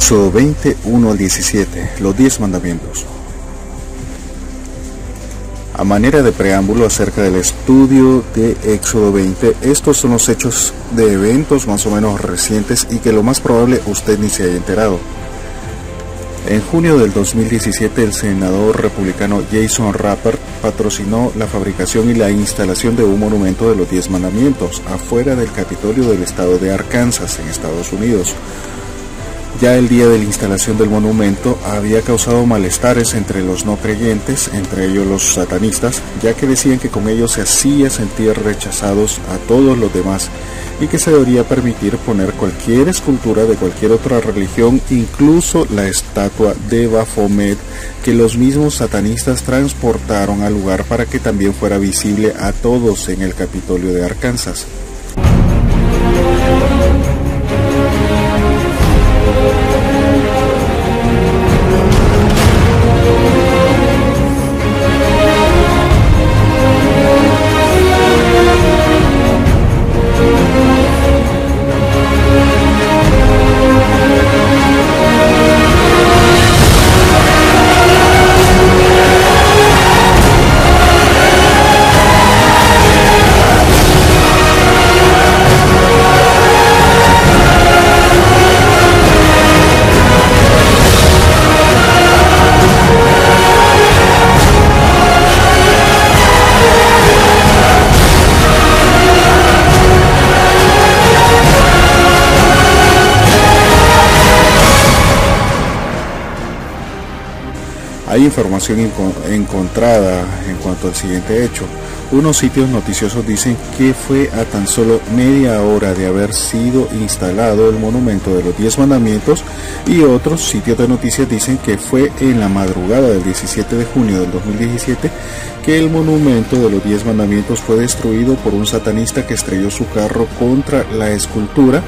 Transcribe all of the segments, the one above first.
Éxodo 20, 1 al 17, los 10 mandamientos. A manera de preámbulo acerca del estudio de Éxodo 20, estos son los hechos de eventos más o menos recientes y que lo más probable usted ni se haya enterado. En junio del 2017, el senador republicano Jason Rapper patrocinó la fabricación y la instalación de un monumento de los Diez Mandamientos afuera del Capitolio del estado de Arkansas, en Estados Unidos. Ya el día de la instalación del monumento había causado malestares entre los no creyentes, entre ellos los satanistas, ya que decían que con ello se hacía sentir rechazados a todos los demás y que se debería permitir poner cualquier escultura de cualquier otra religión, incluso la estatua de Baphomet que los mismos satanistas transportaron al lugar para que también fuera visible a todos en el Capitolio de Arkansas. Hay información encontrada en cuanto al siguiente hecho. Unos sitios noticiosos dicen que fue a tan solo media hora de haber sido instalado el monumento de los diez mandamientos y otros sitios de noticias dicen que fue en la madrugada del 17 de junio del 2017 que el monumento de los diez mandamientos fue destruido por un satanista que estrelló su carro contra la escultura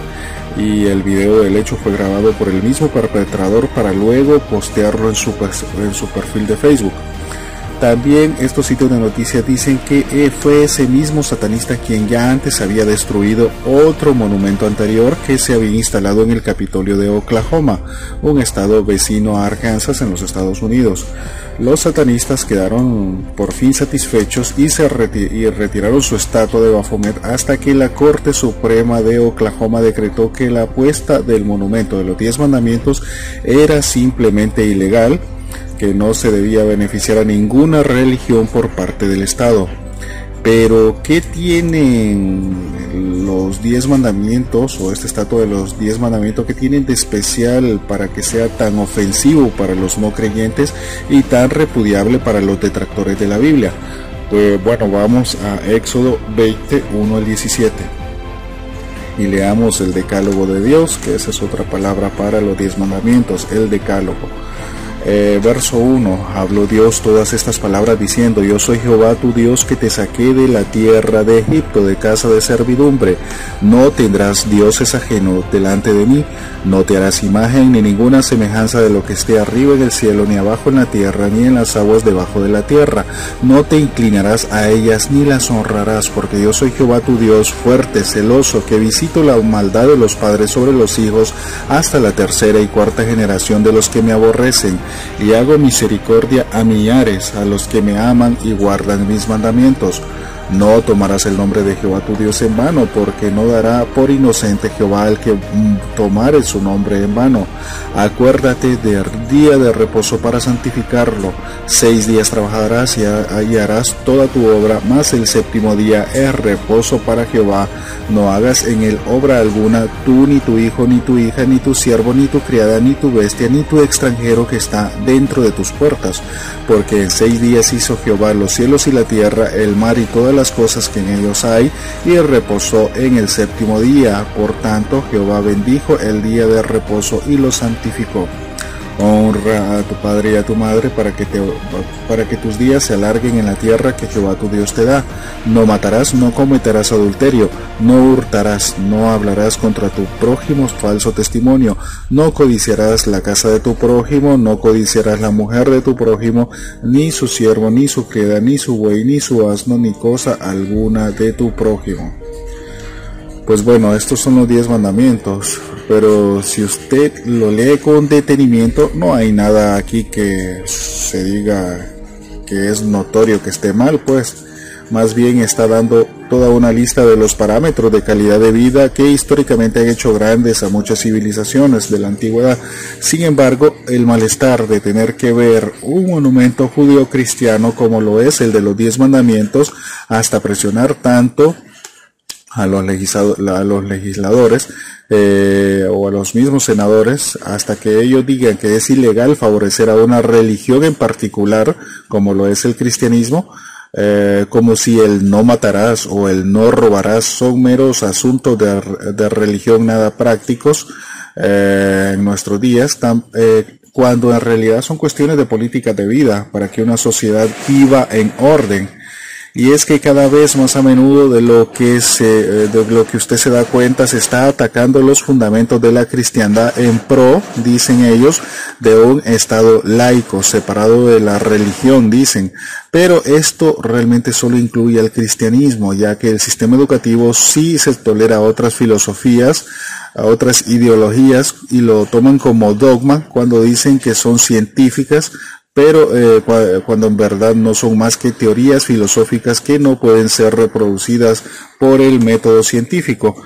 y el video del hecho fue grabado por el mismo perpetrador para luego postearlo en su, en su perfil de Facebook. También estos sitios de noticias dicen que eh, fue ese mismo satanista quien ya antes había destruido otro monumento anterior que se había instalado en el Capitolio de Oklahoma, un estado vecino a Arkansas en los Estados Unidos. Los satanistas quedaron por fin satisfechos y, se retiraron su estatua de Baphomet hasta que la Corte Suprema de Oklahoma decretó que la puesta del monumento de los diez mandamientos era simplemente ilegal que no se debía beneficiar a ninguna religión por parte del Estado. Pero, ¿qué tienen los diez mandamientos o este estatua de los diez mandamientos que tienen de especial para que sea tan ofensivo para los no creyentes y tan repudiable para los detractores de la Biblia? Pues bueno, vamos a Éxodo 21 al 17 y leamos el decálogo de Dios, que esa es otra palabra para los diez mandamientos, el decálogo. Eh, verso 1, habló Dios todas estas palabras diciendo, yo soy Jehová tu Dios que te saqué de la tierra de Egipto, de casa de servidumbre. No tendrás dioses ajenos delante de mí, no te harás imagen ni ninguna semejanza de lo que esté arriba en el cielo, ni abajo en la tierra, ni en las aguas debajo de la tierra. No te inclinarás a ellas ni las honrarás, porque yo soy Jehová tu Dios, fuerte, celoso, que visito la maldad de los padres sobre los hijos hasta la tercera y cuarta generación de los que me aborrecen y hago misericordia a millares, a los que me aman y guardan mis mandamientos. No tomarás el nombre de Jehová tu Dios en vano, porque no dará por inocente Jehová al que mm, tomare su nombre en vano. Acuérdate del día de reposo para santificarlo. Seis días trabajarás y harás toda tu obra, mas el séptimo día es reposo para Jehová. No hagas en él obra alguna, tú ni tu hijo, ni tu hija, ni tu siervo, ni tu criada, ni tu bestia, ni tu extranjero que está dentro de tus puertas. Porque en seis días hizo Jehová los cielos y la tierra, el mar y todas las cosas que en ellos hay, y reposó en el séptimo día. Por tanto, Jehová bendijo el día de reposo y lo santificó. Honra a tu padre y a tu madre para que, tus días se alarguen en la tierra que Jehová tu Dios te da. No matarás, no cometerás adulterio, no hurtarás, no hablarás contra tu prójimo falso testimonio, no codiciarás la casa de tu prójimo, no codiciarás la mujer de tu prójimo, ni su siervo, ni su criada, ni su buey, ni su asno, ni cosa alguna de tu prójimo. Pues bueno, estos son los diez mandamientos, pero si usted lo lee con detenimiento, no hay nada aquí que se diga que es notorio que esté mal, pues más bien está dando toda una lista de los parámetros de calidad de vida que históricamente han hecho grandes a muchas civilizaciones de la antigüedad. Sin embargo, el malestar de tener que ver un monumento judío cristiano como lo es el de los diez mandamientos, hasta presionar tanto a los, legisladores eh, o a los mismos senadores hasta que ellos digan que es ilegal favorecer a una religión en particular, como lo es el cristianismo, eh, como si el no matarás o el no robarás son meros asuntos de, religión nada prácticos eh, en nuestros días, eh, cuando en realidad son cuestiones de política de vida para que una sociedad viva en orden y es que cada vez más a menudo de lo que se, eh, de lo que usted se da cuenta se está atacando los fundamentos de la cristiandad en pro, dicen ellos, de un estado laico, separado de la religión, dicen. Pero esto realmente solo incluye al cristianismo, ya que el sistema educativo sí se tolera otras filosofías, a otras ideologías y lo toman como dogma cuando dicen que son científicas, pero eh, cuando en verdad no son más que teorías filosóficas que no pueden ser reproducidas por el método científico.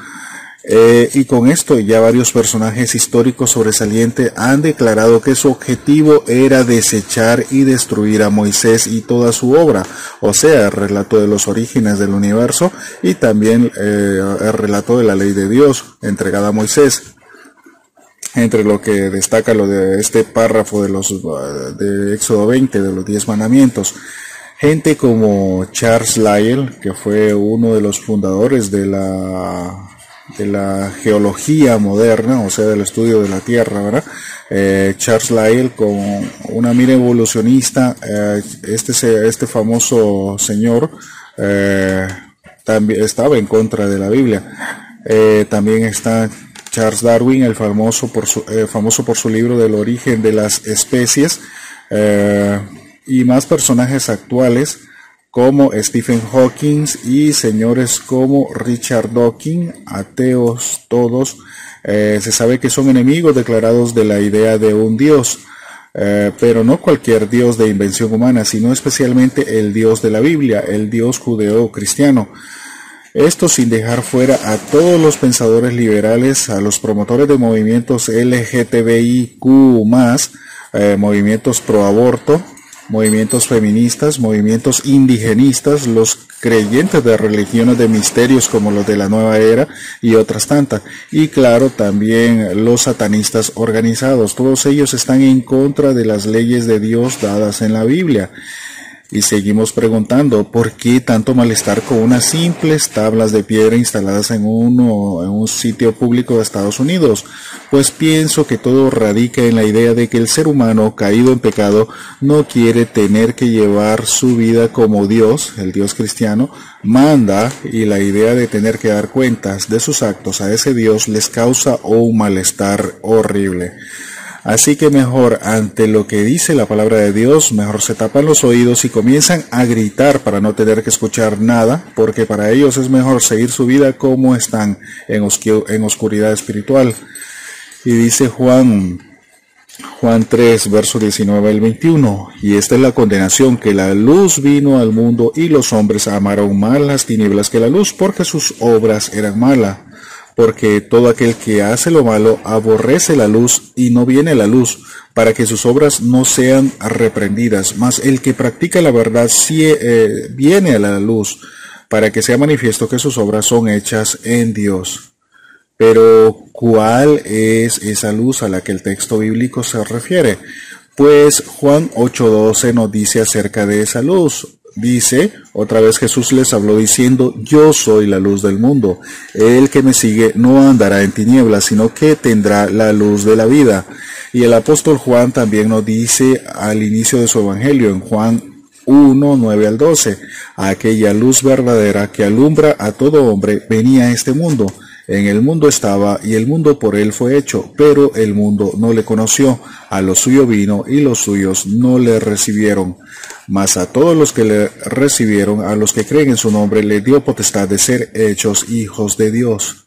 Eh, y con esto ya varios personajes históricos sobresalientes han declarado que su objetivo era desechar y destruir a Moisés y toda su obra, o sea, el relato de los orígenes del universo y también eh, el relato de la ley de Dios entregada a Moisés entre lo que destaca lo de este párrafo de los de Éxodo 20 de los diez mandamientos. Gente como Charles Lyell, que fue uno de los fundadores de la de la geología moderna, o sea, del estudio de la Tierra, ¿verdad? Eh, Charles Lyell con una mira evolucionista, eh, este, este famoso señor eh, también estaba en contra de la Biblia. también está Charles Darwin, el famoso por su, eh, famoso por su libro del origen de las especies, eh, y más personajes actuales como Stephen Hawking y señores como Richard Dawkins, ateos todos, eh, se sabe que son enemigos declarados de la idea de un Dios. pero no cualquier Dios de invención humana, sino especialmente el Dios de la Biblia, el Dios judeo-cristiano. Esto sin dejar fuera a todos los pensadores liberales, a los promotores de movimientos LGTBIQ, eh, movimientos pro aborto, movimientos feministas, movimientos indigenistas, los creyentes de religiones de misterios como los de la nueva era y otras tantas. Y claro, también los satanistas organizados. Todos ellos están en contra de las leyes de Dios dadas en la Biblia. Y seguimos preguntando, ¿por qué tanto malestar con unas simples tablas de piedra instaladas en, un sitio público de Estados Unidos? Pues pienso que todo radica en la idea de que el ser humano caído en pecado no quiere tener que llevar su vida como Dios, el Dios cristiano, manda y la idea de tener que dar cuentas de sus actos a ese Dios les causa un malestar horrible. Así que mejor ante lo que dice la palabra de Dios, mejor se tapan los oídos y comienzan a gritar para no tener que escuchar nada, porque para ellos es mejor seguir su vida como están en, oscuridad espiritual. Y dice Juan Juan 3, verso 19 al 21. Y esta es la condenación, que la luz vino al mundo y los hombres amaron más las tinieblas que la luz, porque sus obras eran malas porque todo aquel que hace lo malo aborrece la luz y no viene a la luz, para que sus obras no sean reprendidas. Mas el que practica la verdad sí, eh, viene a la luz, para que sea manifiesto que sus obras son hechas en Dios. Pero, ¿cuál es esa luz a la que el texto bíblico se refiere? Pues Juan 8:12 nos dice acerca de esa luz. Dice, otra vez Jesús les habló diciendo, yo soy la luz del mundo. El que me sigue no andará en tinieblas, sino que tendrá la luz de la vida. Y el apóstol Juan también nos dice al inicio de su evangelio, en Juan 1, 9 al 12, aquella luz verdadera que alumbra a todo hombre venía a este mundo. En el mundo estaba y el mundo por él fue hecho, pero el mundo no le conoció. A lo suyo vino y los suyos no le recibieron. Mas a todos los que le recibieron, a los que creen en su nombre, le dio potestad de ser hechos hijos de Dios.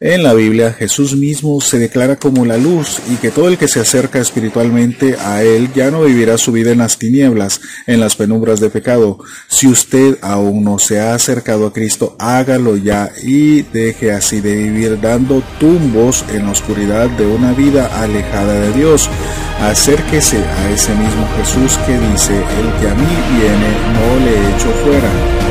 En la Biblia Jesús mismo se declara como la luz y que todo el que se acerca espiritualmente a Él ya no vivirá su vida en las tinieblas, en las penumbras de pecado. Si usted aún no se ha acercado a Cristo, hágalo ya y deje así de vivir dando tumbos en la oscuridad de una vida alejada de Dios. Acérquese a ese mismo Jesús que dice, el que a mí viene no le echo fuera.